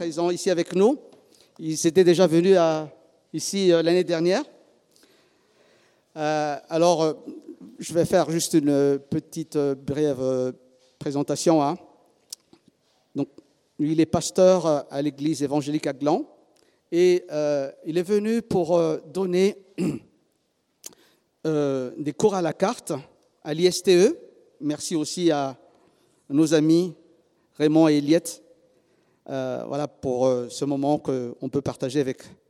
présents ici avec nous. Ils étaient déjà venus ici l'année dernière. alors, je vais faire juste une petite brève présentation. Hein. Donc, lui, il est pasteur à l'église évangélique à Gland et il est venu pour donner des cours à la carte à l'ISTE. Merci aussi à nos amis Raymond et Eliette euh, voilà, pour euh, ce moment qu'on peut partager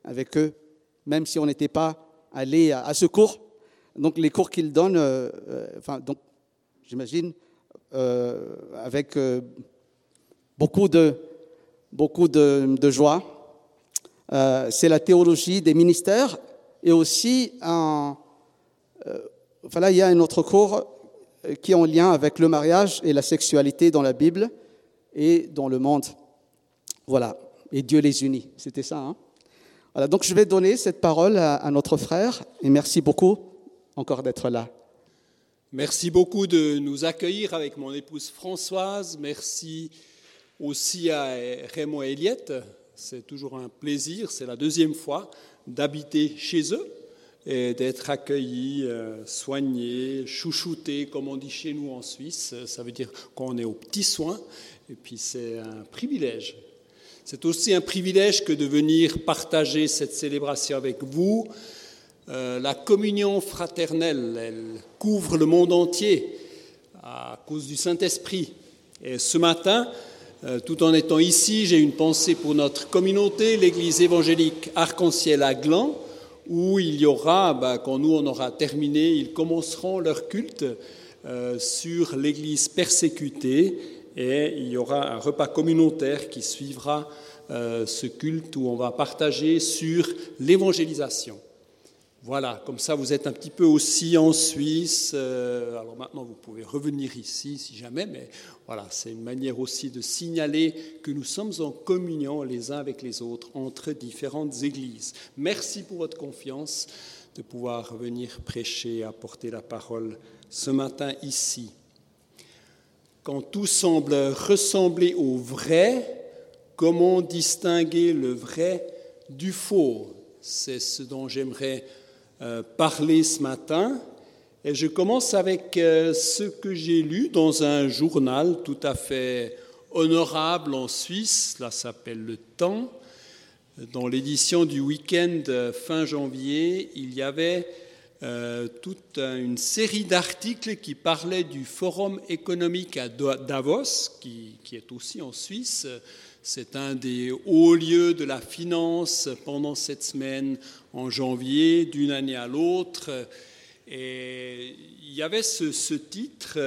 avec, eux, même si on n'était pas allé à, ce cours. Donc les cours qu'ils donnent, euh, enfin, j'imagine, avec beaucoup de, beaucoup de joie. C'est la théologie des ministères et aussi un, voilà, il y a un autre cours qui est en lien avec le mariage et la sexualité dans la Bible et dans le monde. Voilà, et Dieu les unit. C'était ça. Hein voilà, donc je vais donner cette parole à, notre frère et merci beaucoup encore d'être là. Merci beaucoup de nous accueillir avec mon épouse Françoise. Merci aussi à Raymond et Eliette. C'est toujours un plaisir, c'est la deuxième fois d'habiter chez eux et d'être accueillis, euh, soignés, chouchoutés, comme on dit chez nous en Suisse. Ça veut dire qu'on est aux petits soins, et puis c'est un privilège. C'est aussi un privilège que de venir partager cette célébration avec vous. Euh, la communion fraternelle, elle couvre le monde entier à cause du Saint-Esprit. Et ce matin, euh, tout en étant ici, j'ai une pensée pour notre communauté, l'Église évangélique Arc-en-Ciel à Gland, où il y aura, ben, quand nous on aura terminé, ils commenceront leur culte euh, sur l'Église persécutée et il y aura un repas communautaire qui suivra euh, ce culte où on va partager sur l'évangélisation. Voilà, comme ça vous êtes un petit peu aussi en Suisse. Euh, alors maintenant vous pouvez revenir ici si jamais, mais voilà, c'est une manière aussi de signaler que nous sommes en communion les uns avec les autres entre différentes églises. Merci pour votre confiance de pouvoir venir prêcher, apporter la parole ce matin ici. Quand tout semble ressembler au vrai, comment distinguer le vrai du faux? C'est ce dont j'aimerais euh, parler ce matin. Et je commence avec euh, ce que j'ai lu dans un journal tout à fait honorable en Suisse, là s'appelle Le Temps. Dans l'édition du week-end euh, fin janvier, il y avait toute une série d'articles qui parlaient du Forum économique à Davos, qui, est aussi en Suisse. C'est un des hauts lieux de la finance pendant cette semaine en janvier, d'une année à l'autre. Et il y avait ce, titre,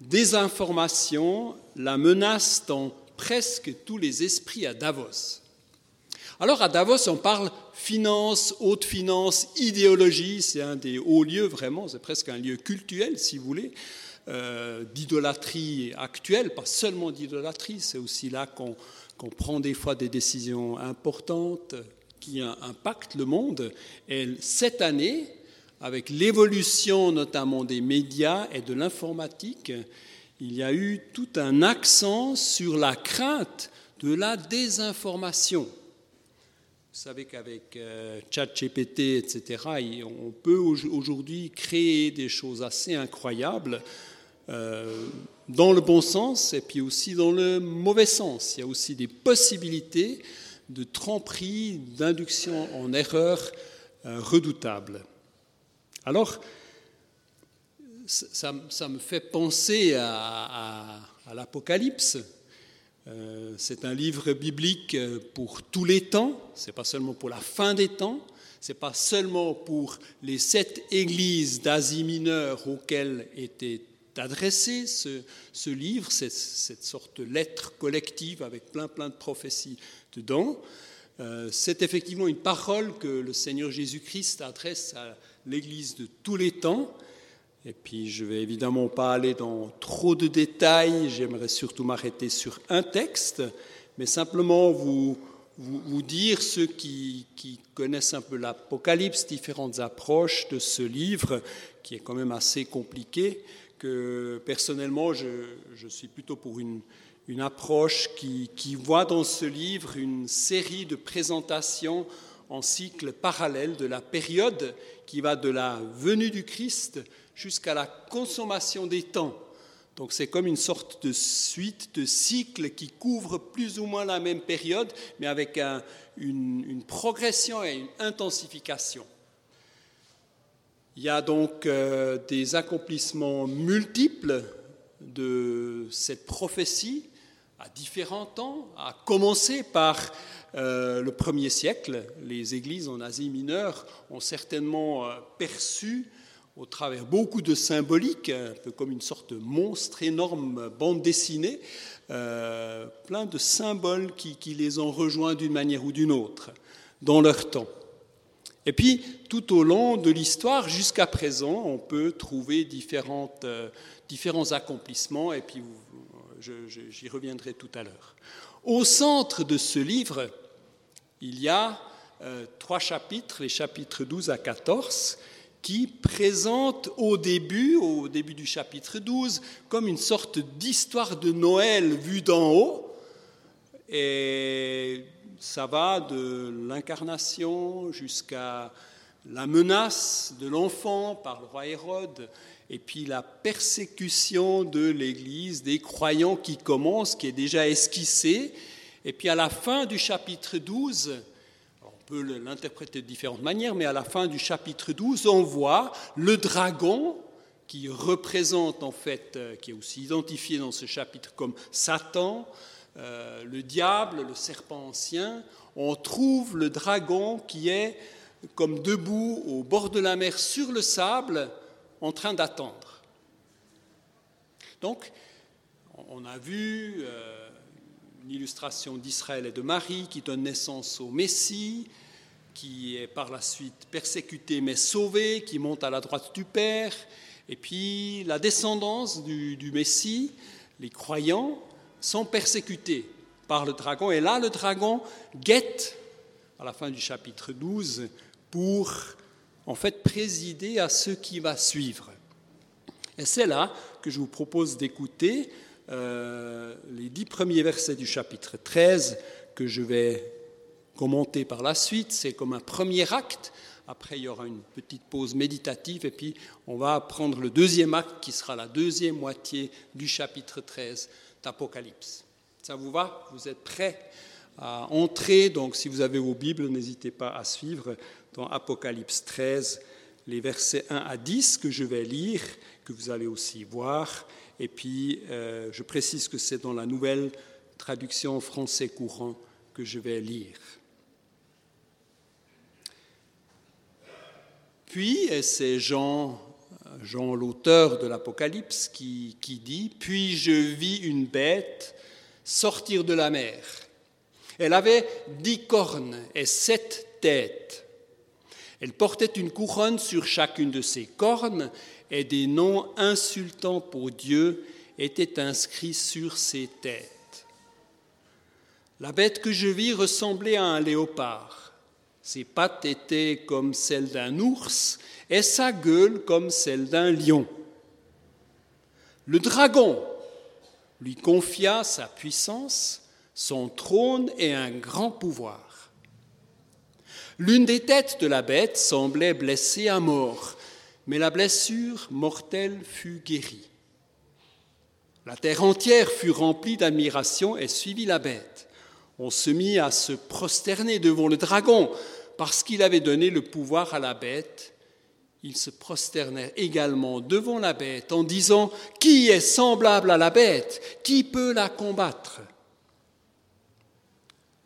Désinformation, la menace dans presque tous les esprits à Davos. Alors à Davos, on parle finance, haute finance, idéologie, c'est un des hauts lieux vraiment, c'est presque un lieu cultuel si vous voulez, euh, d'idolâtrie actuelle, pas seulement d'idolâtrie, c'est aussi là qu'on prend des fois des décisions importantes, qui impacte le monde. Et cette année, avec l'évolution notamment des médias et de l'informatique, il y a eu tout un accent sur la crainte de la désinformation. Vous savez qu'avec euh, ChatGPT, etc., on peut aujourd'hui créer des choses assez incroyables euh, dans le bon sens et puis aussi dans le mauvais sens. Il y a aussi des possibilités de tromperie, d'induction en erreur euh, redoutable. Alors, ça, me fait penser à, l'Apocalypse. Euh, c'est un livre biblique pour tous les temps, c'est pas seulement pour la fin des temps, c'est pas seulement pour les sept églises d'Asie mineure auxquelles était adressé ce, livre, cette, cette, sorte de lettre collective avec plein plein de prophéties dedans. Euh, c'est effectivement une parole que le Seigneur Jésus-Christ adresse à l'Église de tous les temps. Et puis je ne vais évidemment pas aller dans trop de détails, j'aimerais surtout m'arrêter sur un texte, mais simplement vous, vous, dire, ceux qui, connaissent un peu l'Apocalypse, différentes approches de ce livre, qui est quand même assez compliqué, que personnellement je, je suis plutôt pour une, une approche qui, qui, voit dans ce livre une série de présentations en cycle parallèle de la période qui va de la venue du Christ jusqu'à la consommation des temps. Donc c'est comme une sorte de suite de cycles qui couvre plus ou moins la même période, mais avec un, une, une, progression et une intensification. Il y a donc euh, des accomplissements multiples de cette prophétie à différents temps, à commencer par euh, le premier siècle. Les églises en Asie mineure ont certainement euh, perçu au travers beaucoup de symboliques, un peu comme une sorte de monstre énorme bande dessinée, euh, plein de symboles qui, qui les ont rejoints d'une manière ou d'une autre dans leur temps. Et puis, tout au long de l'histoire, jusqu'à présent, on peut trouver différentes, euh, différents accomplissements, et puis j'y reviendrai tout à l'heure. Au centre de ce livre, il y a euh, trois chapitres, les chapitres 12 à 14, qui présentent au début, au début du chapitre 12, comme une sorte d'histoire de Noël vue d'en haut. Et ça va de l'incarnation jusqu'à la menace de l'enfant par le roi Hérode, et puis la persécution de l'Église, des croyants qui commence, qui est déjà esquissée, et puis à la fin du chapitre 12, on peut l'interpréter de différentes manières, mais à la fin du chapitre 12, on voit le dragon qui représente en fait, euh, qui est aussi identifié dans ce chapitre comme Satan, euh, le diable, le serpent ancien, on trouve le dragon qui est comme debout au bord de la mer sur le sable en train d'attendre. Donc, on a vu euh, une illustration d'Israël et de Marie qui donne naissance au Messie, qui est par la suite persécuté mais sauvé, qui monte à la droite du Père, et puis la descendance du, Messie, les croyants, sont persécutés par le dragon. Et là, le dragon guette, à la fin du chapitre 12, pour en fait présider à ce qui va suivre. Et c'est là que je vous propose d'écouter euh, les dix premiers versets du chapitre 13 que je vais commenter par la suite. C'est comme un premier acte. Après, il y aura une petite pause méditative et puis on va prendre le deuxième acte qui sera la deuxième moitié du chapitre 13 d'Apocalypse. Ça vous va? Vous êtes prêts à entrer? Donc, si vous avez vos Bibles, n'hésitez pas à suivre dans Apocalypse 13, les versets 1 à 10 que je vais lire, que vous allez aussi voir. Et puis, euh, je précise que c'est dans la nouvelle traduction français courant que je vais lire. Puis, et c'est Jean Jean, l'auteur de l'Apocalypse, qui, qui, dit Puis je vis une bête sortir de la mer. Elle avait dix cornes et sept têtes. Elle portait une couronne sur chacune de ses cornes et des noms insultants pour Dieu étaient inscrits sur ses têtes. La bête que je vis ressemblait à un léopard. Ses pattes étaient comme celles d'un ours et sa gueule comme celle d'un lion. Le dragon lui confia sa puissance, son trône et un grand pouvoir. L'une des têtes de la bête semblait blessée à mort, mais la blessure mortelle fut guérie. La terre entière fut remplie d'admiration et suivit la bête. On se mit à se prosterner devant le dragon. Parce qu'il avait donné le pouvoir à la bête ils se prosternèrent également devant la bête en disant, Qui est semblable à la bête? Qui peut la combattre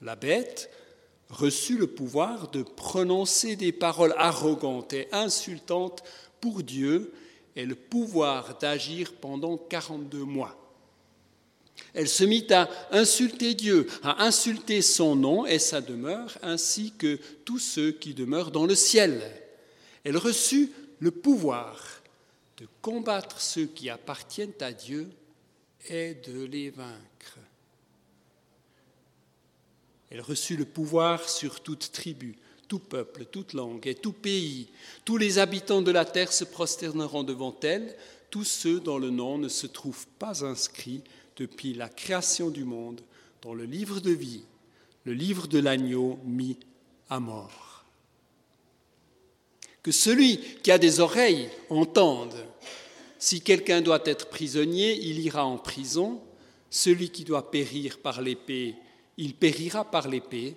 La bête reçut le pouvoir de prononcer des paroles arrogantes et insultantes pour Dieu et le pouvoir d'agir pendant 42 mois. Elle se mit à insulter Dieu, à insulter son nom et sa demeure, ainsi que tous ceux qui demeurent dans le ciel. Elle reçut le pouvoir de combattre ceux qui appartiennent à Dieu et de les vaincre. Elle reçut le pouvoir sur toute tribu, tout peuple, toute langue et tout pays. Tous les habitants de la terre se prosterneront devant elle, tous ceux dont le nom ne se trouve pas inscrit depuis la création du monde dans le livre de vie, le livre de l'agneau mis à mort. Que celui qui a des oreilles entende. Si quelqu'un doit être prisonnier, il ira en prison. Celui qui doit périr par l'épée, il périra par l'épée.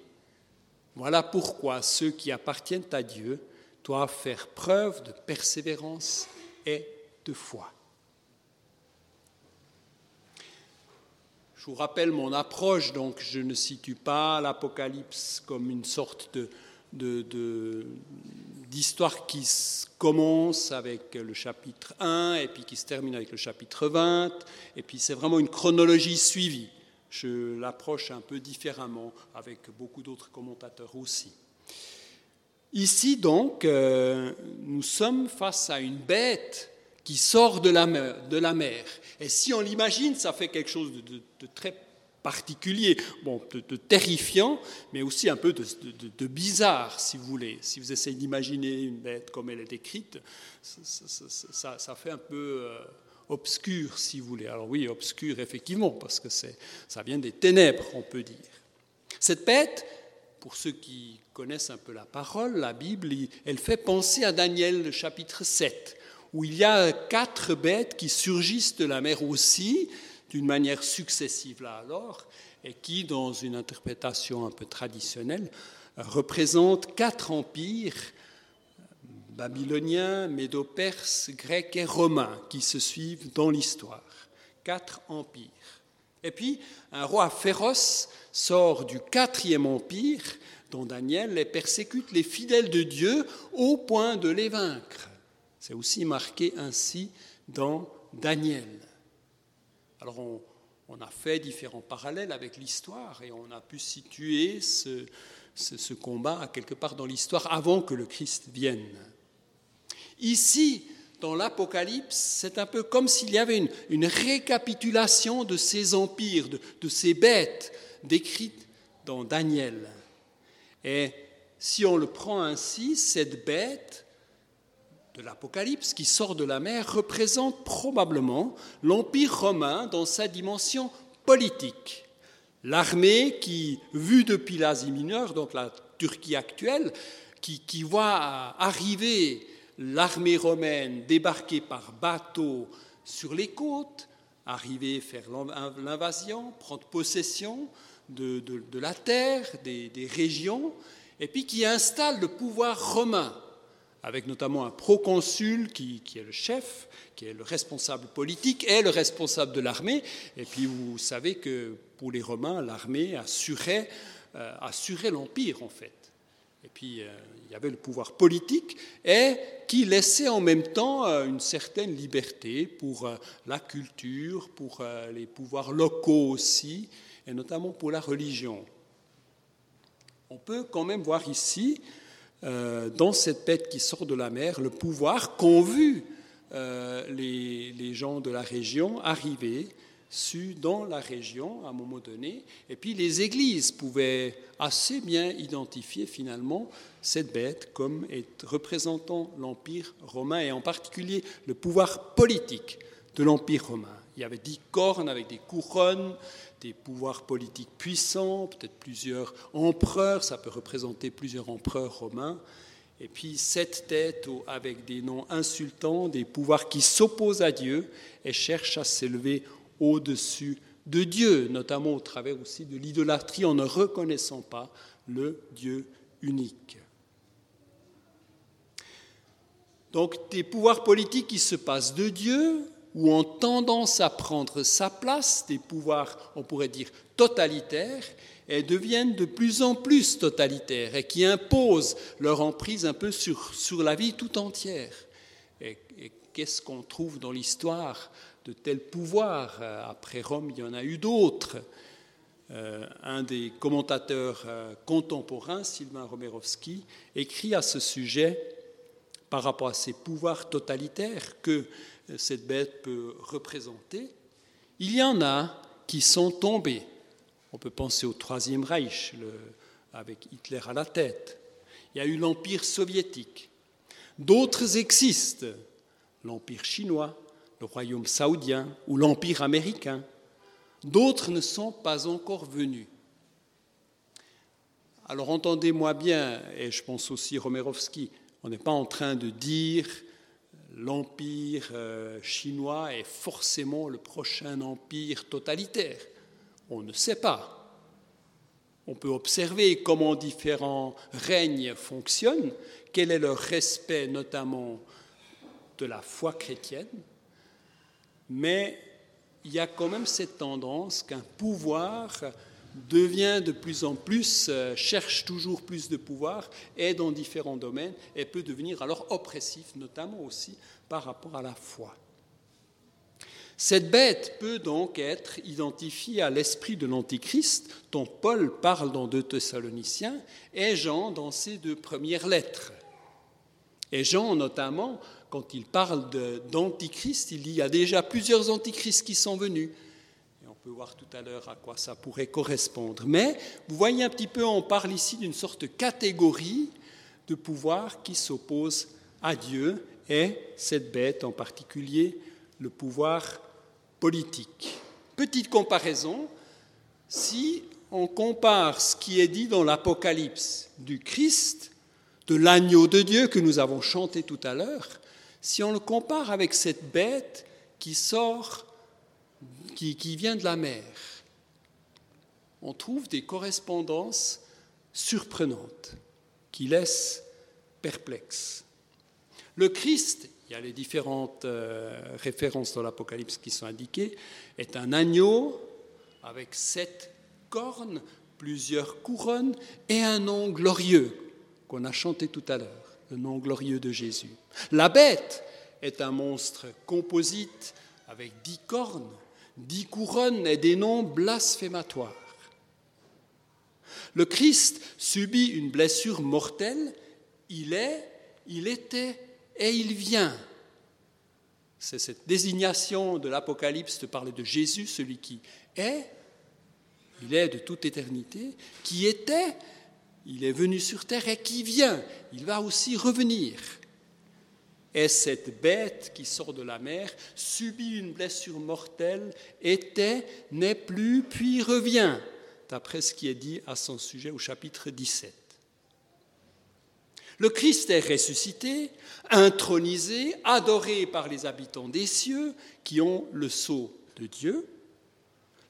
Voilà pourquoi ceux qui appartiennent à Dieu doivent faire preuve de persévérance et de foi. Je vous rappelle mon approche, donc je ne situe pas l'Apocalypse comme une sorte d'histoire qui commence avec le chapitre 1 et puis qui se termine avec le chapitre 20, et puis c'est vraiment une chronologie suivie. Je l'approche un peu différemment avec beaucoup d'autres commentateurs aussi. Ici donc, euh, nous sommes face à une bête qui sort de la mer. Et si on l'imagine, ça fait quelque chose de, très particulier, bon, de, terrifiant, mais aussi un peu de, bizarre, si vous voulez. Si vous essayez d'imaginer une bête comme elle est décrite, ça, fait un peu euh, obscur, si vous voulez. Alors oui, obscur, effectivement, parce que ça vient des ténèbres, on peut dire. Cette bête, pour ceux qui connaissent un peu la parole, la Bible, elle fait penser à Daniel, le chapitre 7, où il y a quatre bêtes qui surgissent de la mer aussi, d'une manière successive là alors, et qui, dans une interprétation un peu traditionnelle, représentent quatre empires babyloniens, médo-perses, grecs et romains qui se suivent dans l'histoire. Quatre empires. Et puis, un roi féroce sort du quatrième empire, dont Daniel les persécute les fidèles de Dieu au point de les vaincre. C'est aussi marqué ainsi dans Daniel. Alors on, a fait différents parallèles avec l'histoire et on a pu situer ce, combat quelque part dans l'histoire avant que le Christ vienne. Ici, dans l'Apocalypse, c'est un peu comme s'il y avait une, récapitulation de ces empires, de, ces bêtes décrites dans Daniel. Et si on le prend ainsi, cette bête de l'Apocalypse qui sort de la mer représente probablement l'Empire romain dans sa dimension politique. L'armée qui, vue depuis l'Asie mineure, donc la Turquie actuelle, qui, voit arriver l'armée romaine débarquer par bateau sur les côtes, arriver faire l'invasion, prendre possession de, la terre, des, régions, et puis qui installe le pouvoir romain, avec notamment un proconsul qui, est le chef, qui est le responsable politique et le responsable de l'armée. Et puis vous savez que pour les Romains, l'armée assurait, euh, l'empire en fait. Et puis, euh, il y avait le pouvoir politique et qui laissait en même temps euh, une certaine liberté pour la culture, pour les pouvoirs locaux aussi, et notamment pour la religion. On peut quand même voir ici, dans cette bête qui sort de la mer, le pouvoir qu'ont vu les, les gens de la région arriver dans la région à un moment donné. Et puis les églises pouvaient assez bien identifier finalement cette bête comme représentant l'Empire romain et en particulier le pouvoir politique de l'Empire romain. Il y avait dix cornes avec des couronnes, des pouvoirs politiques puissants, peut-être plusieurs empereurs, ça peut représenter plusieurs empereurs romains. Et puis sept têtes avec des noms insultants, des pouvoirs qui s'opposent à Dieu et cherchent à s'élever au-dessus de Dieu, notamment au travers aussi de l'idolâtrie en ne reconnaissant pas le Dieu unique. Donc des pouvoirs politiques qui se passent de Dieu ou ont tendance à prendre sa place, des pouvoirs, on pourrait dire, totalitaires, et deviennent de plus en plus totalitaires et qui imposent leur emprise un peu sur, la vie tout entière. et qu'est-ce qu'on trouve dans l'histoire de tels pouvoirs? Euh, après Rome, il y en a eu d'autres. Euh, un des commentateurs euh, contemporains, Sylvain Romerovski, écrit à ce sujet par rapport à ces pouvoirs totalitaires que cette bête peut représenter. Il y en a qui sont tombés. On peut penser au Troisième Reich, avec Hitler à la tête. Il y a eu l'Empire soviétique. D'autres existent, l'Empire chinois, le royaume saoudien ou l'empire américain. D'autres ne sont pas encore venus. Alors entendez-moi bien, et je pense aussi Romerovski, on n'est pas en train de dire l'empire euh, chinois est forcément le prochain empire totalitaire. On ne sait pas. On peut observer comment différents règnes fonctionnent, quel est leur respect notamment de la foi chrétienne, mais il y a quand même cette tendance qu'un pouvoir devient de plus en plus, euh, cherche toujours plus de pouvoir, est dans différents domaines et peut devenir alors oppressif, notamment aussi par rapport à la foi. Cette bête peut donc être identifiée à l'esprit de l'Antichrist, dont Paul parle dans 2 Thessaloniciens, et Jean dans ses deux premières lettres. Et Jean, notamment, quand il parle d'Antichrist, il dit il y a déjà plusieurs Antichrists qui sont venus. Voir tout à l'heure à quoi ça pourrait correspondre. Mais vous voyez un petit peu, on parle ici d'une sorte de catégorie de pouvoir qui s'oppose à Dieu et cette bête en particulier, le pouvoir politique. Petite comparaison, si on compare ce qui est dit dans l'Apocalypse du Christ, de l'agneau de Dieu que nous avons chanté tout à l'heure, si on le compare avec cette bête qui sort, qui, vient de la mer, on trouve des correspondances surprenantes qui laissent perplexes. Le Christ, il y a les différentes euh, références dans l'Apocalypse qui sont indiquées, est un agneau avec sept cornes, plusieurs couronnes et un nom glorieux qu'on a chanté tout à l'heure le nom glorieux de Jésus. La bête est un monstre composite avec dix cornes, dix couronnes et des noms blasphématoires. Le Christ subit une blessure mortelle, il est, il était et il vient. C'est cette désignation de l'Apocalypse de parler de Jésus, celui qui est, il est de toute éternité, qui était il est venu sur terre et qui vient, il va aussi revenir. Et cette bête qui sort de la mer subit une blessure mortelle, était, n'est plus, puis revient, d'après ce qui est dit à son sujet au chapitre 17. Le Christ est ressuscité, intronisé, adoré par les habitants des cieux qui ont le sceau de Dieu.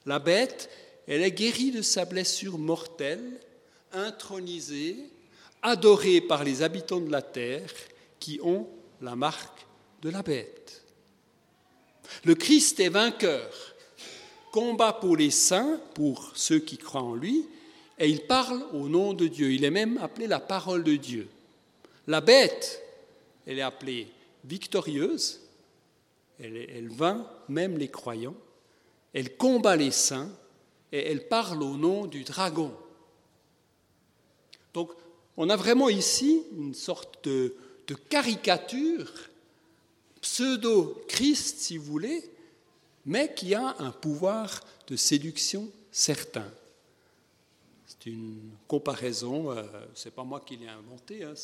La bête, elle est guérie de sa blessure mortelle intronisé, adoré par les habitants de la terre qui ont la marque de la bête. Le Christ est vainqueur, combat pour les saints, pour ceux qui croient en lui, et il parle au nom de Dieu. Il est même appelé la parole de Dieu. La bête, elle est appelée victorieuse, elle, vainc même les croyants, elle combat les saints, et elle parle au nom du dragon. Donc, on a vraiment ici une sorte de, caricature, pseudo-Christ, si vous voulez, mais qui a un pouvoir de séduction certain. C'est une comparaison, euh, ce n'est pas moi qui l'ai inventée, hein,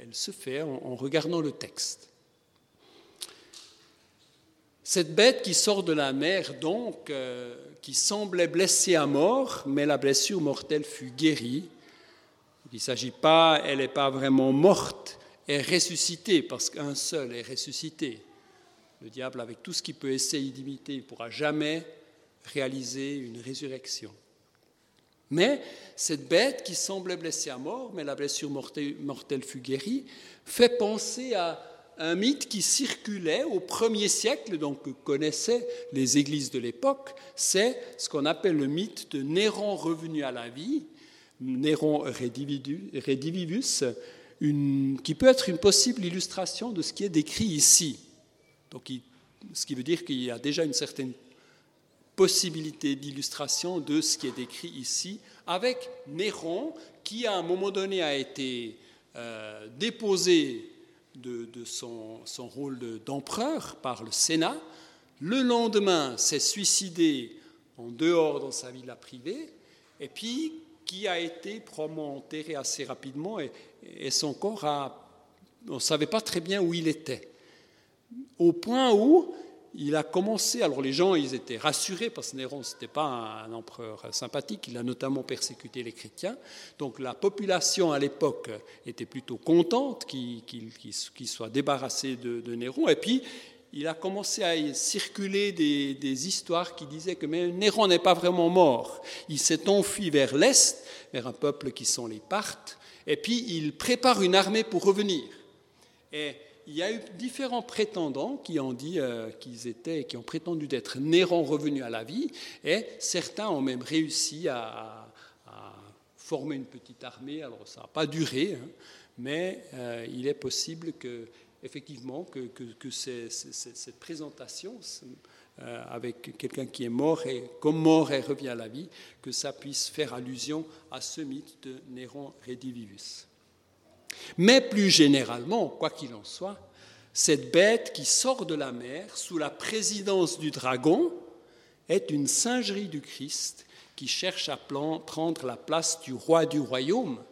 elle, se fait en, regardant le texte. Cette bête qui sort de la mer, donc, euh, qui semblait blessée à mort, mais la blessure mortelle fut guérie, il ne s'agit pas, elle n'est pas vraiment morte, est ressuscitée, parce qu'un seul est ressuscité. Le diable, avec tout ce qu'il peut essayer d'imiter, ne pourra jamais réaliser une résurrection. Mais cette bête qui semblait blessée à mort, mais la blessure mortelle fut guérie, fait penser à un mythe qui circulait au premier siècle, donc que connaissaient les églises de l'époque, c'est ce qu'on appelle le mythe de Néron revenu à la vie, Néron Redivivus, qui peut être une possible illustration de ce qui est décrit ici. Donc, ce qui veut dire qu'il y a déjà une certaine possibilité d'illustration de ce qui est décrit ici, avec Néron, qui à un moment donné a été euh, déposé de, son, son, rôle d'empereur par le Sénat. Le lendemain, s'est suicidé en dehors dans sa villa privée. Et puis, qui a été probablement enterré assez rapidement et, son corps, a, on ne savait pas très bien où il était. Au point où il a commencé, alors les gens, ils étaient rassurés parce que Néron, n'était pas un empereur sympathique, il a notamment persécuté les chrétiens. Donc la population à l'époque était plutôt contente qu'il soit débarrassé de, Néron. Et puis, il a commencé à circuler des, des histoires qui disaient que mais Néron n'est pas vraiment mort. Il s'est enfui vers l'Est, vers un peuple qui sont les Parthes, et puis il prépare une armée pour revenir. Et il y a eu différents prétendants qui ont dit euh, qu'ils étaient, qui ont prétendu d'être Néron revenu à la vie, et certains ont même réussi à, former une petite armée. Alors ça n'a pas duré, hein, mais euh, il est possible que, effectivement, que, cette présentation avec quelqu'un qui est mort et comme mort et revient à la vie, que ça puisse faire allusion à ce mythe de Néron redivivus. Mais plus généralement, quoi qu'il en soit, cette bête qui sort de la mer sous la présidence du dragon est une singerie du Christ qui cherche à prendre la place du roi du royaume.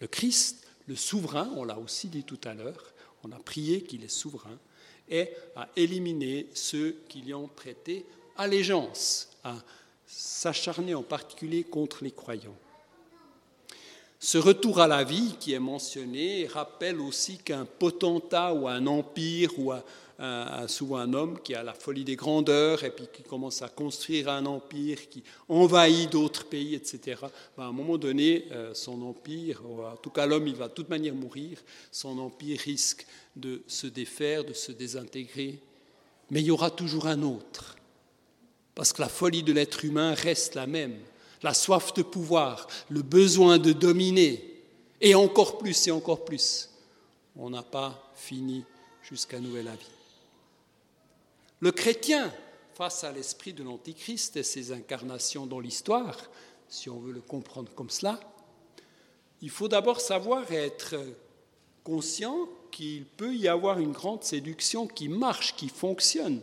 Le Christ, le souverain, on l'a aussi dit tout à l'heure, on a prié qu'il est souverain, et à éliminer ceux qui lui ont prêté allégeance, à s'acharner en particulier contre les croyants. Ce retour à la vie qui est mentionné rappelle aussi qu'un potentat ou un empire ou un, souvent un homme qui a la folie des grandeurs et puis qui commence à construire un empire qui envahit d'autres pays, etc. Ben, à un moment donné, euh, son empire, ou en tout cas l'homme, il va de toute manière mourir, son empire risque de se défaire, de se désintégrer. Mais il y aura toujours un autre, parce que la folie de l'être humain reste la même la soif de pouvoir, le besoin de dominer, et encore plus et encore plus. On n'a pas fini jusqu'à nouvel avis. Le chrétien, face à l'esprit de l'Antichrist et ses incarnations dans l'histoire, si on veut le comprendre comme cela, il faut d'abord savoir être conscient qu'il peut y avoir une grande séduction qui marche, qui fonctionne.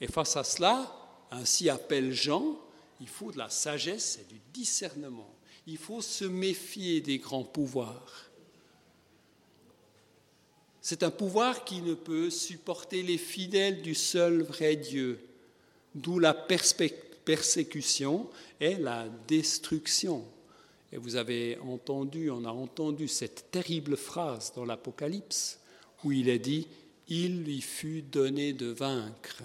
Et face à cela, ainsi appelle Jean, il faut de la sagesse et du discernement. Il faut se méfier des grands pouvoirs. C'est un pouvoir qui ne peut supporter les fidèles du seul vrai Dieu, d'où la persécution et la destruction. Et vous avez entendu, on a entendu cette terrible phrase dans l'Apocalypse où il est dit, il lui fut donné de vaincre.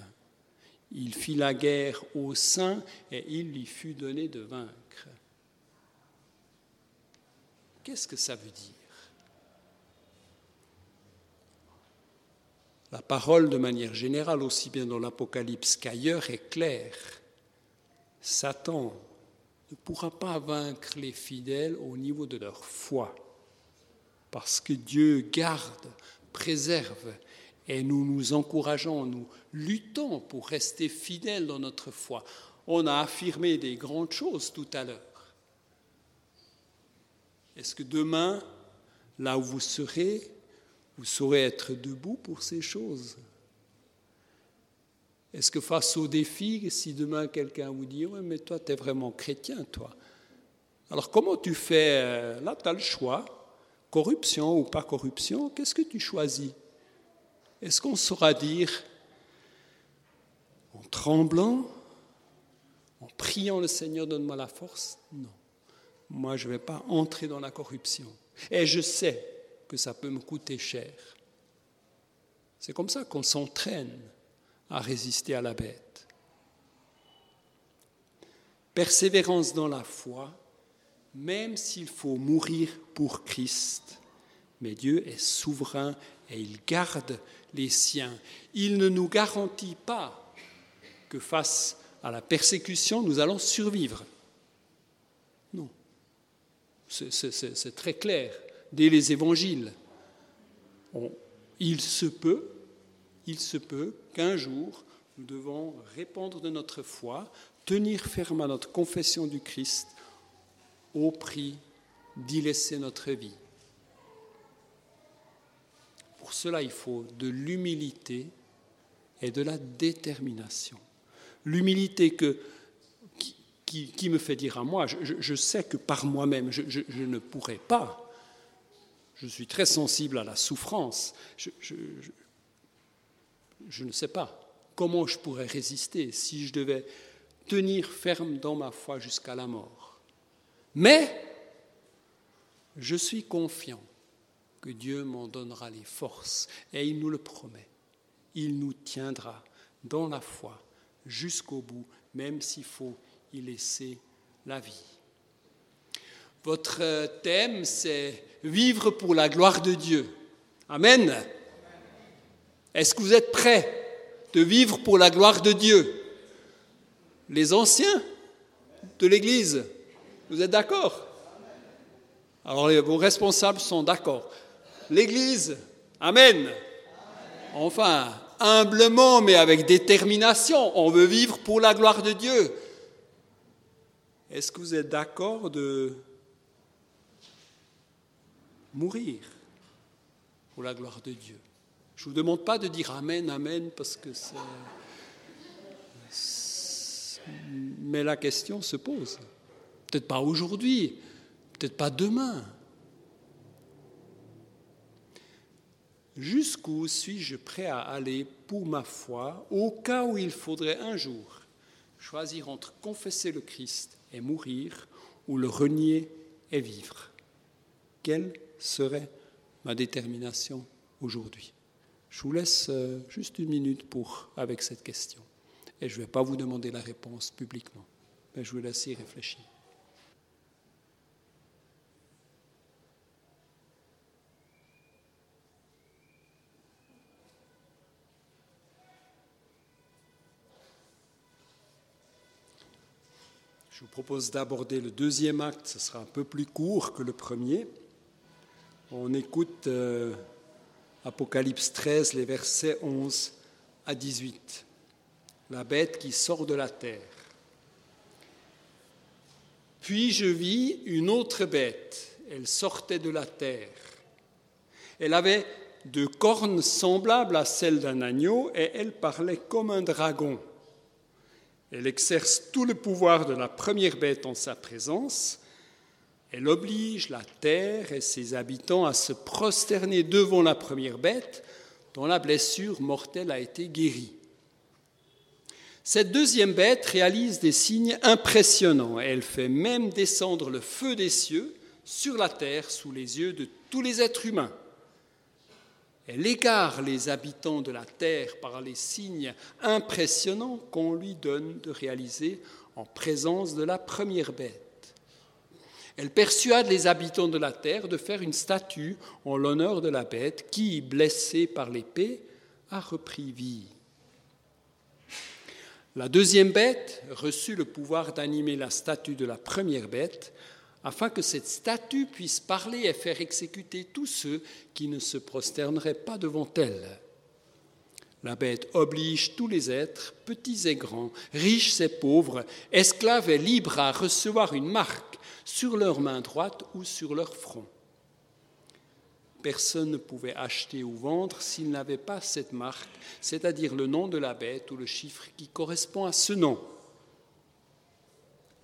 Il fit la guerre au sein et il lui fut donné de vaincre. Qu'est-ce que ça veut dire? La parole, de manière générale, aussi bien dans l'Apocalypse qu'ailleurs, est claire. Satan ne pourra pas vaincre les fidèles au niveau de leur foi, parce que Dieu garde, préserve et nous nous encourageons, nous luttons pour rester fidèles dans notre foi. On a affirmé des grandes choses tout à l'heure. Est-ce que demain, là où vous serez, vous saurez être debout pour ces choses? Est-ce que face aux défis, si demain quelqu'un vous dit, oui, mais toi, tu es vraiment chrétien, toi. Alors comment tu fais euh, Là, tu as le choix, corruption ou pas corruption, qu'est-ce que tu choisis? Est-ce qu'on saura dire en tremblant, en priant le Seigneur, donne-moi la force? Non. Moi, je ne vais pas entrer dans la corruption. Et je sais que ça peut me coûter cher. C'est comme ça qu'on s'entraîne à résister à la bête. Persévérance dans la foi, même s'il faut mourir pour Christ. Mais Dieu est souverain et il garde les siens. Il ne nous garantit pas que face à la persécution, nous allons survivre. Non. C'est très clair dès les évangiles. il se peut, il se peut qu'un jour, nous devons répandre de notre foi, tenir ferme à notre confession du Christ au prix d'y laisser notre vie. Pour cela, il faut de l'humilité et de la détermination. L'humilité que, qui, me fait dire à moi, je, sais que par moi-même, je, je, ne pourrai pas. Je suis très sensible à la souffrance. Je ne sais pas comment je pourrais résister si je devais tenir ferme dans ma foi jusqu'à la mort. Mais je suis confiant que Dieu m'en donnera les forces et il nous le promet. Il nous tiendra dans la foi jusqu'au bout, même s'il faut y laisser la vie. Votre thème, c'est vivre pour la gloire de Dieu. Amen. Est-ce que vous êtes prêts de vivre pour la gloire de Dieu? Les anciens de l'Église, vous êtes d'accord? Alors vos responsables sont d'accord. L'Église, Amen. Enfin, humblement, mais avec détermination, on veut vivre pour la gloire de Dieu. Est-ce que vous êtes d'accord de mourir pour la gloire de Dieu? Je ne vous demande pas de dire Amen, Amen, parce que c'est... Mais la question se pose. Peut-être pas aujourd'hui, peut-être pas demain. Jusqu'où suis-je prêt à aller pour ma foi au cas où il faudrait un jour choisir entre confesser le Christ et mourir ou le renier et vivre? Quelle serait ma détermination aujourd'hui? Je vous laisse euh, juste une minute pour avec cette question et je ne vais pas vous demander la réponse publiquement, mais je vous laisse y réfléchir. Je vous propose d'aborder le deuxième acte, ce sera un peu plus court que le premier. On écoute euh, Apocalypse 13, les versets 11 à 18. La bête qui sort de la terre. Puis je vis une autre bête, elle sortait de la terre. Elle avait deux cornes semblables à celles d'un agneau et elle parlait comme un dragon. Elle exerce tout le pouvoir de la première bête en sa présence. Elle oblige la terre et ses habitants à se prosterner devant la première bête dont la blessure mortelle a été guérie. Cette deuxième bête réalise des signes impressionnants. Elle fait même descendre le feu des cieux sur la terre sous les yeux de tous les êtres humains. Elle égare les habitants de la terre par les signes impressionnants qu'on lui donne de réaliser en présence de la première bête. Elle persuade les habitants de la terre de faire une statue en l'honneur de la bête qui, blessée par l'épée, a repris vie. La deuxième bête reçut le pouvoir d'animer la statue de la première bête afin que cette statue puisse parler et faire exécuter tous ceux qui ne se prosterneraient pas devant elle. La bête oblige tous les êtres, petits et grands, riches et pauvres, esclaves et libres à recevoir une marque sur leur main droite ou sur leur front. Personne ne pouvait acheter ou vendre s'il n'avait pas cette marque, c'est-à-dire le nom de la bête ou le chiffre qui correspond à ce nom.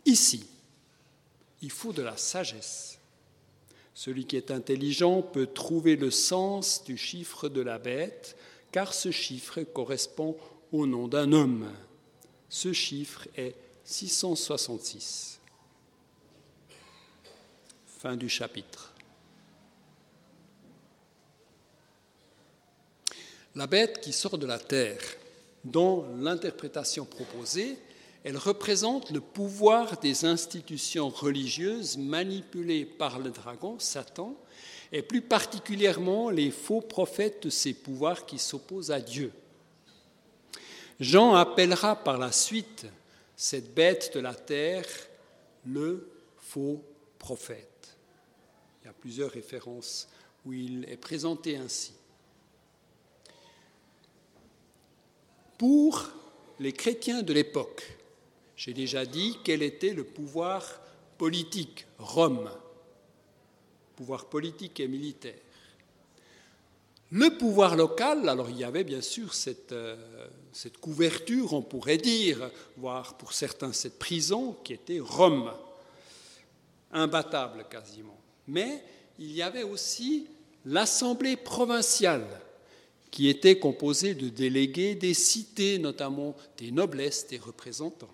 Ici, il faut de la sagesse. Celui qui est intelligent peut trouver le sens du chiffre de la bête, car ce chiffre correspond au nom d'un homme. Ce chiffre est 666. Fin du chapitre. La bête qui sort de la terre, dont l'interprétation proposée elle représente le pouvoir des institutions religieuses manipulées par le dragon, Satan, et plus particulièrement les faux prophètes de ces pouvoirs qui s'opposent à Dieu. Jean appellera par la suite cette bête de la terre le faux prophète. Il y a plusieurs références où il est présenté ainsi. Pour les chrétiens de l'époque, j'ai déjà dit quel était le pouvoir politique, Rome, pouvoir politique et militaire. Le pouvoir local, alors il y avait bien sûr cette, euh, couverture, on pourrait dire, voire pour certains cette prison qui était Rome, imbattable quasiment. Mais il y avait aussi l'Assemblée provinciale qui était composée de délégués des cités, notamment des noblesses, des représentants.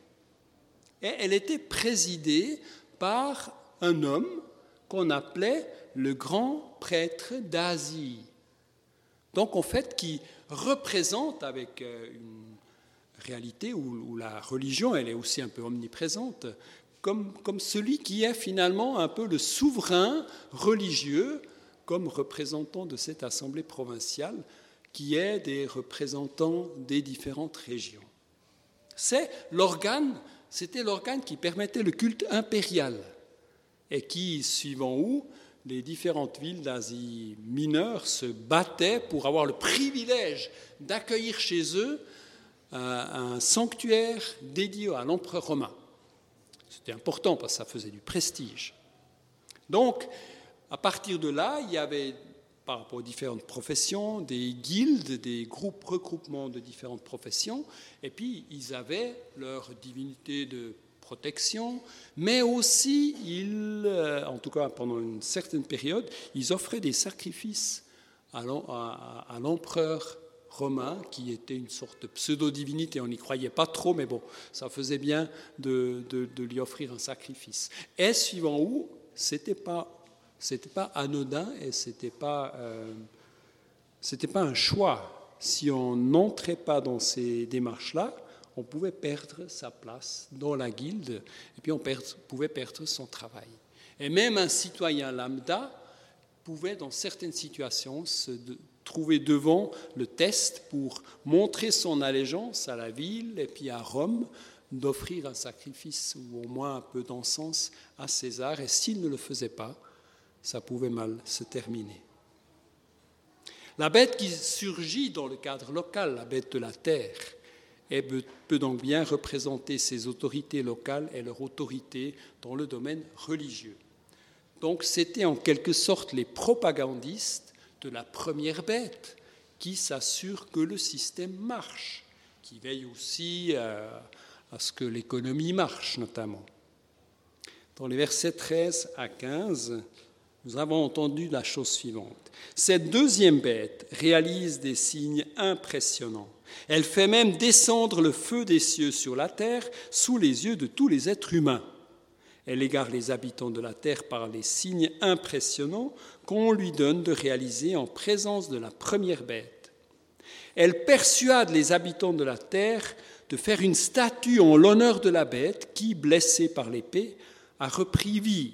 Et elle était présidée par un homme qu'on appelait le grand prêtre d'Asie. Donc en fait, qui représente avec euh, une réalité où, la religion, elle est aussi un peu omniprésente, comme, celui qui est finalement un peu le souverain religieux comme représentant de cette assemblée provinciale qui est des représentants des différentes régions. C'est l'organe, c'était l'organe qui permettait le culte impérial et qui, suivant où, les différentes villes d'Asie mineure se battaient pour avoir le privilège d'accueillir chez eux un sanctuaire dédié à l'empereur romain. C'était important parce que ça faisait du prestige. Donc, à partir de là, il y avait, par rapport aux différentes professions, des guildes, des groupes, regroupements de différentes professions, et puis ils avaient leur divinité de protection, mais aussi, ils, euh, en tout cas pendant une certaine période, ils offraient des sacrifices à l'empereur romain, qui était une sorte de pseudo-divinité. On n'y croyait pas trop, mais bon, ça faisait bien de, lui offrir un sacrifice. Et suivant où, c'était pas, pas anodin et c'était pas, euh, pas un choix. Si on n'entrait pas dans ces démarches-là, on pouvait perdre sa place dans la guilde et puis on pouvait perdre son travail. Et même un citoyen lambda pouvait, dans certaines situations, se trouver devant le test pour montrer son allégeance à la ville et puis à Rome, d'offrir un sacrifice ou au moins un peu d'encens à César. Et s'il ne le faisait pas, ça pouvait mal se terminer. La bête qui surgit dans le cadre local, la bête de la terre, peut donc bien représenter ses autorités locales et leur autorité dans le domaine religieux. Donc c'était en quelque sorte les propagandistes de la première bête qui s'assure que le système marche, qui veille aussi à, à ce que l'économie marche notamment. Dans les versets 13 à 15, nous avons entendu la chose suivante. Cette deuxième bête réalise des signes impressionnants. Elle fait même descendre le feu des cieux sur la terre sous les yeux de tous les êtres humains. Elle égare les habitants de la terre par les signes impressionnants qu'on lui donne de réaliser en présence de la première bête. Elle persuade les habitants de la terre de faire une statue en l'honneur de la bête qui, blessée par l'épée, a repris vie.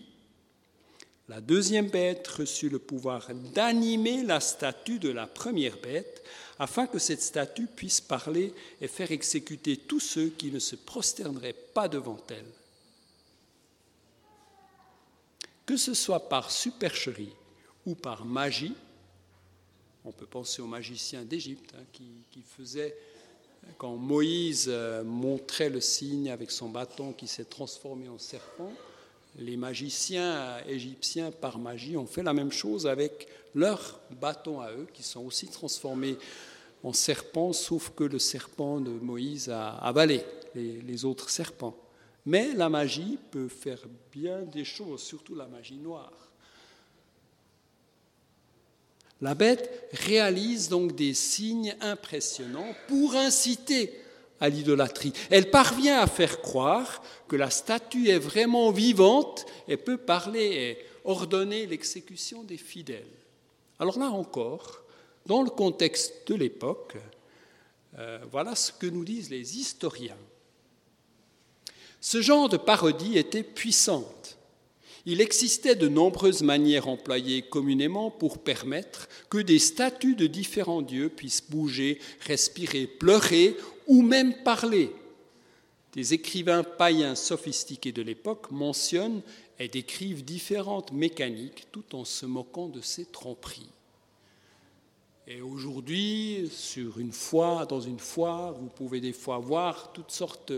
La deuxième bête reçut le pouvoir d'animer la statue de la première bête, afin que cette statue puisse parler et faire exécuter tous ceux qui ne se prosterneraient pas devant elle. que ce soit par supercherie ou par magie, on peut penser aux magiciens d'Égypte hein, qui, faisaient, quand Moïse euh, montrait le signe avec son bâton qui s'est transformé en serpent, les magiciens égyptiens par magie ont fait la même chose avec leurs bâtons à eux qui sont aussi transformés en serpents, sauf que le serpent de Moïse a avalé les autres serpents. Mais la magie peut faire bien des choses, surtout la magie noire. La bête réalise donc des signes impressionnants pour inciter à l'idolâtrie. Elle parvient à faire croire que la statue est vraiment vivante et peut parler et ordonner l'exécution des fidèles. Alors là encore, dans le contexte de l'époque, euh, voilà ce que nous disent les historiens. Ce genre de parodie était puissante. Il existait de nombreuses manières employées communément pour permettre que des statues de différents dieux puissent bouger, respirer, pleurer ou même parler. Des écrivains païens sophistiqués de l'époque mentionnent et décrivent différentes mécaniques tout en se moquant de ces tromperies. Et aujourd'hui, sur une foire, dans une foire, vous pouvez des fois voir toutes sortes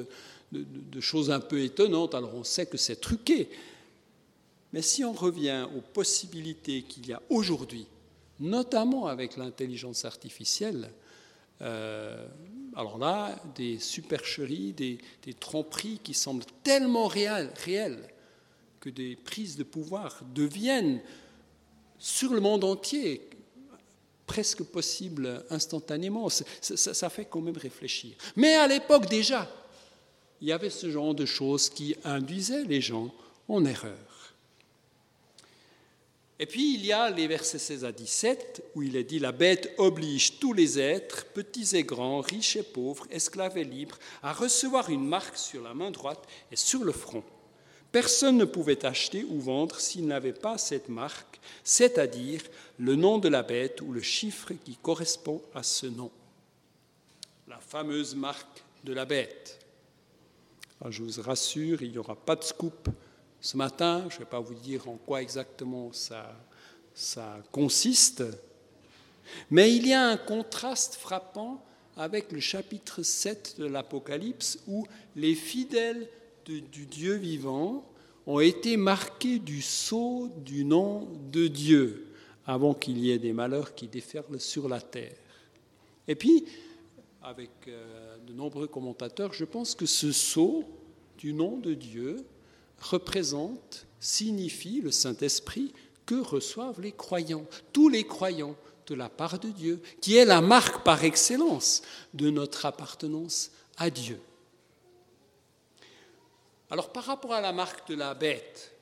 de, choses un peu étonnantes. Alors on sait que c'est truqué. Mais si on revient aux possibilités qu'il y a aujourd'hui, notamment avec l'intelligence artificielle, euh, alors là, des supercheries, des, tromperies qui semblent tellement réelles, que des prises de pouvoir deviennent sur le monde entier presque possible instantanément. Ça, fait quand même réfléchir. Mais à l'époque déjà, il y avait ce genre de choses qui induisaient les gens en erreur. Et puis il y a les versets 16 à 17 où il est dit La bête oblige tous les êtres, petits et grands, riches et pauvres, esclaves et libres, à recevoir une marque sur la main droite et sur le front. Personne ne pouvait acheter ou vendre s'il n'avait pas cette marque, c'est-à-dire le nom de la bête ou le chiffre qui correspond à ce nom. La fameuse marque de la bête. je vous rassure, il n'y aura pas de scoop ce matin, je ne vais pas vous dire en quoi exactement ça, ça consiste, mais il y a un contraste frappant avec le chapitre 7 de l'Apocalypse où les fidèles du Dieu vivant ont été marqués du sceau du nom de Dieu avant qu'il y ait des malheurs qui déferlent sur la terre. Et puis, avec euh, de nombreux commentateurs, je pense que ce sceau du nom de Dieu représente, signifie le Saint-Esprit que reçoivent les croyants, tous les croyants de la part de Dieu, qui est la marque par excellence de notre appartenance à Dieu. Alors par rapport à la marque de la bête,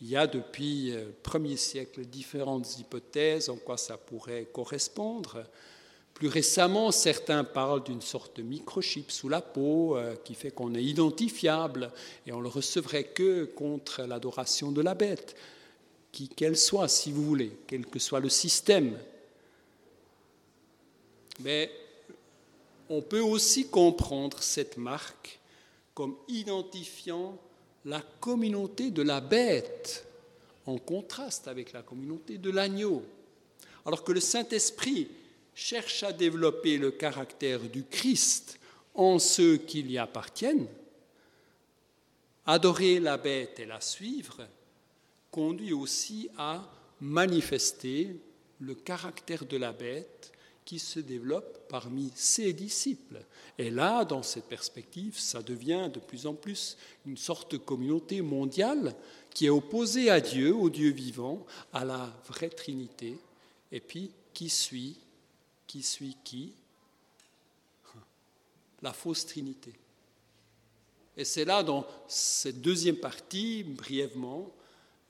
il y a depuis le premier siècle différentes hypothèses en quoi ça pourrait correspondre. Plus récemment, certains parlent d'une sorte de microchip sous la peau euh, qui fait qu'on est identifiable et on le recevrait que contre l'adoration de la bête, qui qu'elle soit, si vous voulez, quel que soit le système. Mais on peut aussi comprendre cette marque comme identifiant la communauté de la bête en contraste avec la communauté de l'agneau. Alors que le Saint-Esprit cherche à développer le caractère du Christ en ceux qui y appartiennent, adorer la bête et la suivre conduit aussi à manifester le caractère de la bête qui se développe parmi ses disciples. Et là, dans cette perspective, ça devient de plus en plus une sorte de communauté mondiale qui est opposée à Dieu, au Dieu vivant, à la vraie Trinité, et puis qui suit qui suit qui La fausse Trinité. Et c'est là, dans cette deuxième partie, brièvement,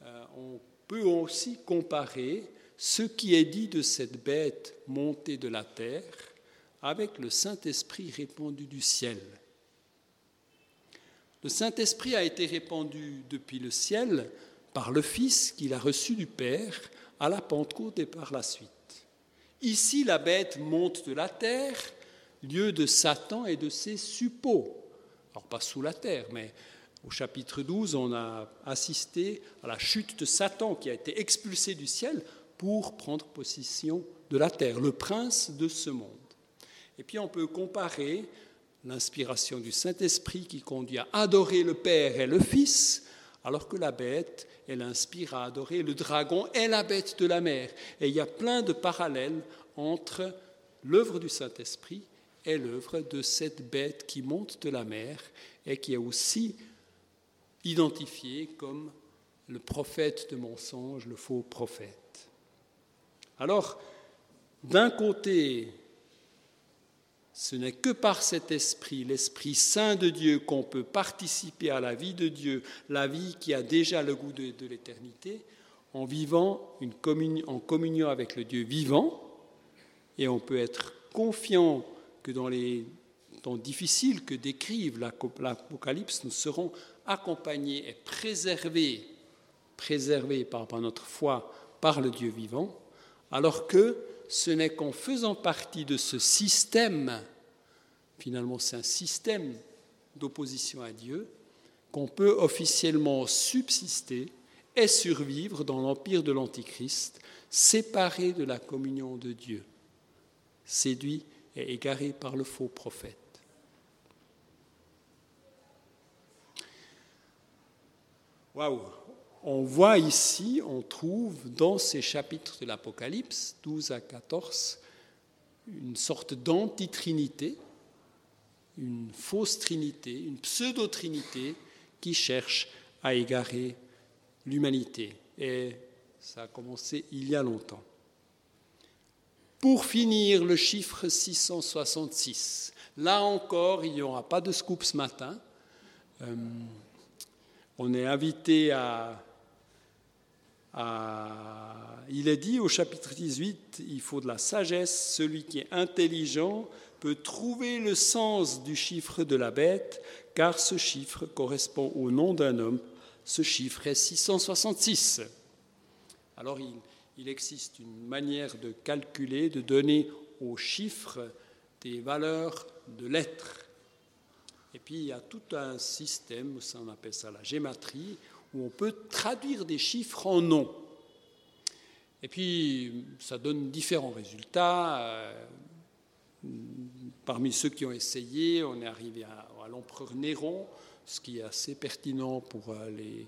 euh, on peut aussi comparer ce qui est dit de cette bête montée de la terre avec le Saint-Esprit répandu du ciel. Le Saint-Esprit a été répandu depuis le ciel par le Fils qu'il a reçu du Père à la Pentecôte et par la suite. Ici, la bête monte de la terre, lieu de Satan et de ses suppôts. Alors pas sous la terre, mais au chapitre 12, on a assisté à la chute de Satan qui a été expulsé du ciel pour prendre possession de la terre, le prince de ce monde. Et puis on peut comparer l'inspiration du Saint-Esprit qui conduit à adorer le Père et le Fils, alors que la bête elle inspire à adorer le dragon et la bête de la mer. Et il y a plein de parallèles entre l'œuvre du Saint-Esprit et l'œuvre de cette bête qui monte de la mer et qui est aussi identifiée comme le prophète de mensonge, le faux prophète. Alors, d'un côté, ce n'est que par cet esprit, l'Esprit Saint de Dieu, qu'on peut participer à la vie de Dieu, la vie qui a déjà le goût de, l'éternité, en vivant une en communion avec le Dieu vivant. Et on peut être confiant que dans les temps difficiles que décrive l'Apocalypse, nous serons accompagnés et préservés, préservés par, par notre foi par le Dieu vivant, alors que ce n'est qu'en faisant partie de ce système, finalement c'est un système d'opposition à Dieu, qu'on peut officiellement subsister et survivre dans l'empire de l'Antichrist, séparé de la communion de Dieu, séduit et égaré par le faux prophète. Waouh on voit ici, on trouve dans ces chapitres de l'Apocalypse, 12 à 14, une sorte d'antitrinité, une fausse trinité, une pseudo-trinité qui cherche à égarer l'humanité. Et ça a commencé il y a longtemps. Pour finir, le chiffre 666. Là encore, il n'y aura pas de scoop ce matin. Euh, on est invité à, Il est dit au chapitre 18, il faut de la sagesse. Celui qui est intelligent peut trouver le sens du chiffre de la bête, car ce chiffre correspond au nom d'un homme. Ce chiffre est 666. Alors il, il existe une manière de calculer, de donner aux chiffres des valeurs de lettres. Et puis il y a tout un système, on appelle ça la gématrie, où on peut traduire des chiffres en noms. Et puis ça donne différents résultats. Euh, parmi ceux qui ont essayé, on est arrivé à, l'empereur Néron, ce qui est assez pertinent pour euh, les,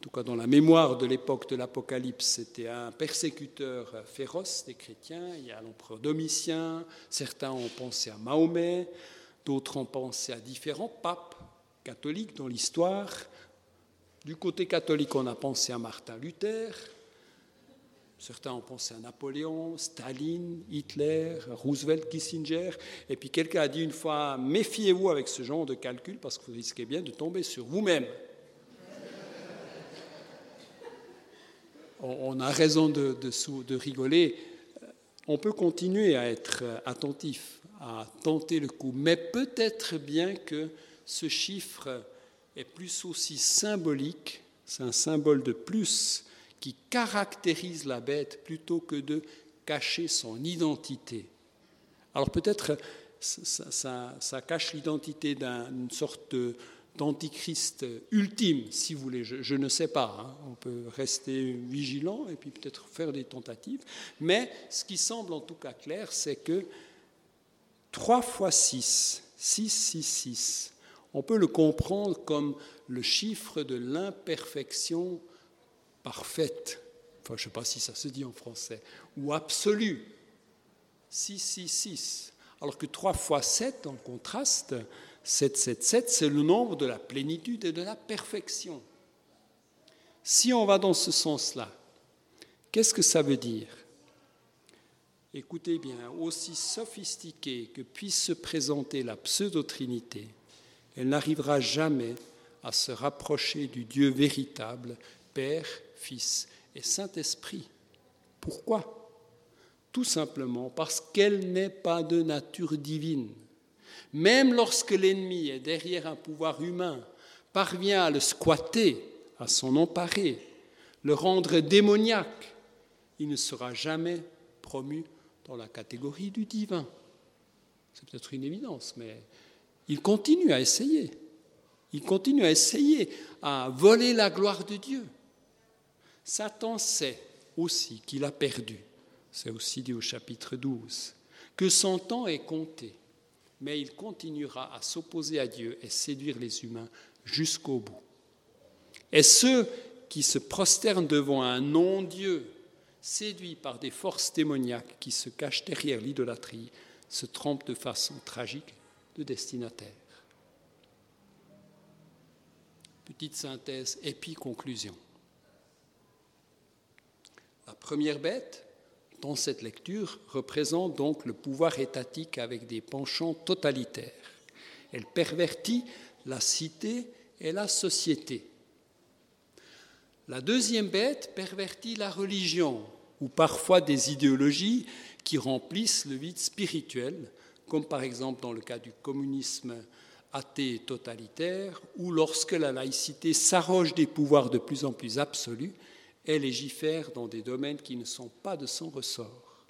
en tout cas dans la mémoire de l'époque de l'Apocalypse, c'était un persécuteur féroce des chrétiens. Il y a l'empereur Domitien, certains ont pensé à Mahomet, d'autres ont pensé à différents papes catholiques dans l'histoire. Du côté catholique, on a pensé à Martin Luther, certains ont pensé à Napoléon, Staline, Hitler, Roosevelt, Kissinger. Et puis quelqu'un a dit une fois, méfiez-vous avec ce genre de calcul parce que vous risquez bien de tomber sur vous-même. on a raison de, rigoler. On peut continuer à être attentif, à tenter le coup, mais peut-être bien que ce chiffre est plus aussi symbolique, c'est un symbole de plus qui caractérise la bête plutôt que de cacher son identité. Alors peut-être ça, cache l'identité d'une sorte d'antichrist ultime, si vous voulez. Je, ne sais pas. Hein. On peut rester vigilant et puis peut-être faire des tentatives. Mais ce qui semble en tout cas clair, c'est que 3 fois 6, 6, 6, 6, on peut le comprendre comme le chiffre de l'imperfection parfaite. Enfin, je ne sais pas si ça se dit en français. Ou absolue. 6, 6, 6. Alors que 3 fois 7, en contraste, 777, c'est le nombre de la plénitude et de la perfection. Si on va dans ce sens-là, qu'est-ce que ça veut dire? Écoutez bien, aussi sophistiquée que puisse se présenter la pseudo-trinité, elle n'arrivera jamais à se rapprocher du Dieu véritable, Père, Fils et Saint-Esprit. Pourquoi? Tout simplement parce qu'elle n'est pas de nature divine. Même lorsque l'ennemi est derrière un pouvoir humain, parvient à le squatter, à s'en emparer, le rendre démoniaque, il ne sera jamais promu dans la catégorie du divin. C'est peut-être une évidence, mais il continue à essayer. Il continue à essayer à voler la gloire de Dieu. Satan sait aussi qu'il a perdu, c'est aussi dit au chapitre 12, que son temps est compté mais il continuera à s'opposer à Dieu et séduire les humains jusqu'au bout. Et ceux qui se prosternent devant un non-Dieu, séduits par des forces démoniaques qui se cachent derrière l'idolâtrie, se trompent de façon tragique Petite synthèse et puis conclusion. La première bête, dans cette lecture représente donc le pouvoir étatique avec des penchants totalitaires. Elle pervertit la cité et la société. La deuxième bête pervertit la religion, ou parfois des idéologies qui remplissent le vide spirituel, comme par exemple dans le cas du communisme athée totalitaire, ou lorsque la laïcité s'arroge des pouvoirs de plus en plus absolus et légifère dans des domaines qui ne sont pas de son ressort.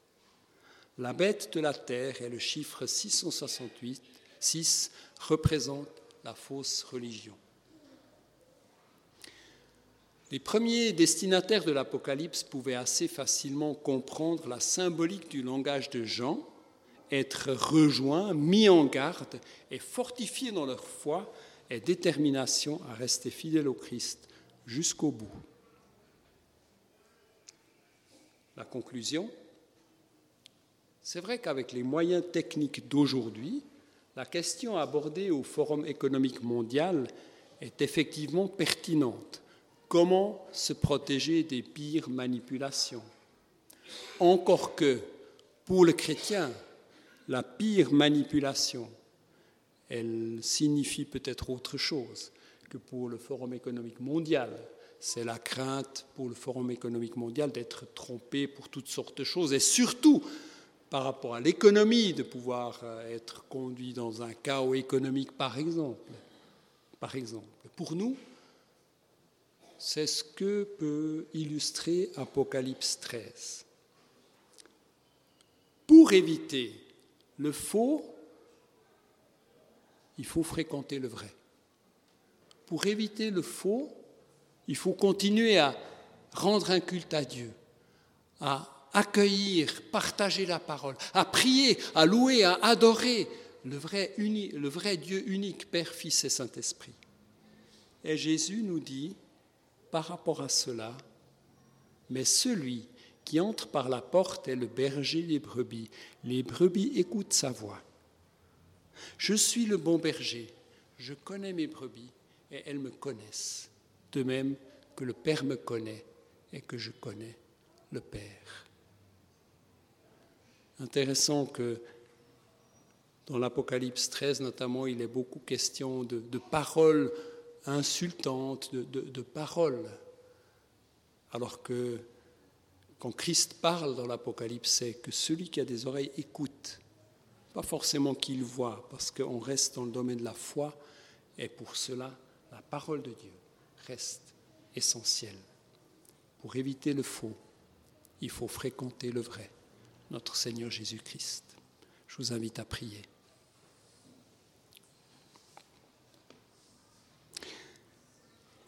La bête de la terre et le chiffre 668, 6 représente la fausse religion. Les premiers destinataires de l'Apocalypse pouvaient assez facilement comprendre la symbolique du langage de Jean, être rejoints, mis en garde et fortifiés dans leur foi et détermination à rester fidèles au Christ jusqu'au bout. La conclusion C'est vrai qu'avec les moyens techniques d'aujourd'hui, la question abordée au Forum économique mondial est effectivement pertinente. Comment se protéger des pires manipulations? Encore que, Pour le chrétien, la pire manipulation, elle signifie peut-être autre chose que pour le Forum économique mondial. C'est la crainte pour le Forum économique mondial d'être trompé pour toutes sortes de choses et surtout par rapport à l'économie, de pouvoir euh, être conduit dans un chaos économique, par exemple. Par exemple. Pour nous, c'est ce que peut illustrer Apocalypse 13. Pour éviter le faux, il faut fréquenter le vrai. Pour éviter le faux, il faut continuer à rendre un culte à Dieu, à accueillir, partager la parole, à prier, à louer, à adorer le vrai, Dieu unique, Père, Fils et Saint-Esprit. Et Jésus nous dit, par rapport à cela, mais celui qui entre par la porte est le berger des brebis. Les brebis écoutent sa voix. Je suis le bon berger, je connais mes brebis et elles me connaissent, de même que le Père me connaît et que je connais le Père intéressant que dans l'Apocalypse 13 notamment, il est beaucoup question de, paroles insultantes, de, paroles. Alors que quand Christ parle dans l'Apocalypse, c'est que celui qui a des oreilles écoute, pas forcément qu'il voit, parce qu'on reste dans le domaine de la foi, et pour cela, la parole de Dieu reste essentielle. Pour éviter le faux, il faut fréquenter le vrai notre Seigneur Jésus-Christ. Je vous invite à prier.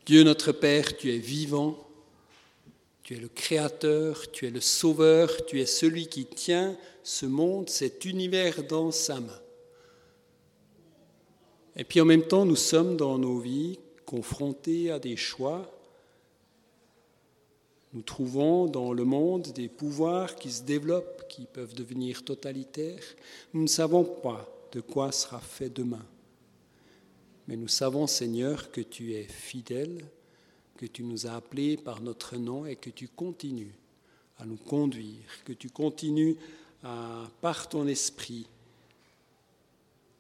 Dieu notre Père, tu es vivant, tu es le Créateur, tu es le Sauveur, tu es celui qui tient ce monde, cet univers dans sa main. Et puis en même temps, nous sommes dans nos vies confrontés à des choix nous trouvons dans le monde des pouvoirs qui se développent, qui peuvent devenir totalitaires. Nous ne savons pas de quoi sera fait demain. Mais nous savons, Seigneur, que tu es fidèle, que tu nous as appelés par notre nom et que tu continues à nous conduire, que tu continues à, par ton esprit,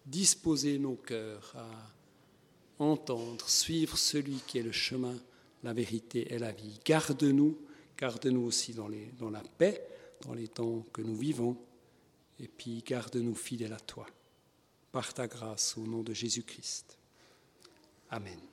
disposer nos cœurs à entendre, suivre celui qui est le chemin la vérité et la vie. Garde-nous, garde-nous aussi dans, la paix, dans les temps que nous vivons, et puis garde-nous fidèles à toi. Par ta grâce, au nom de Jésus-Christ. Amen.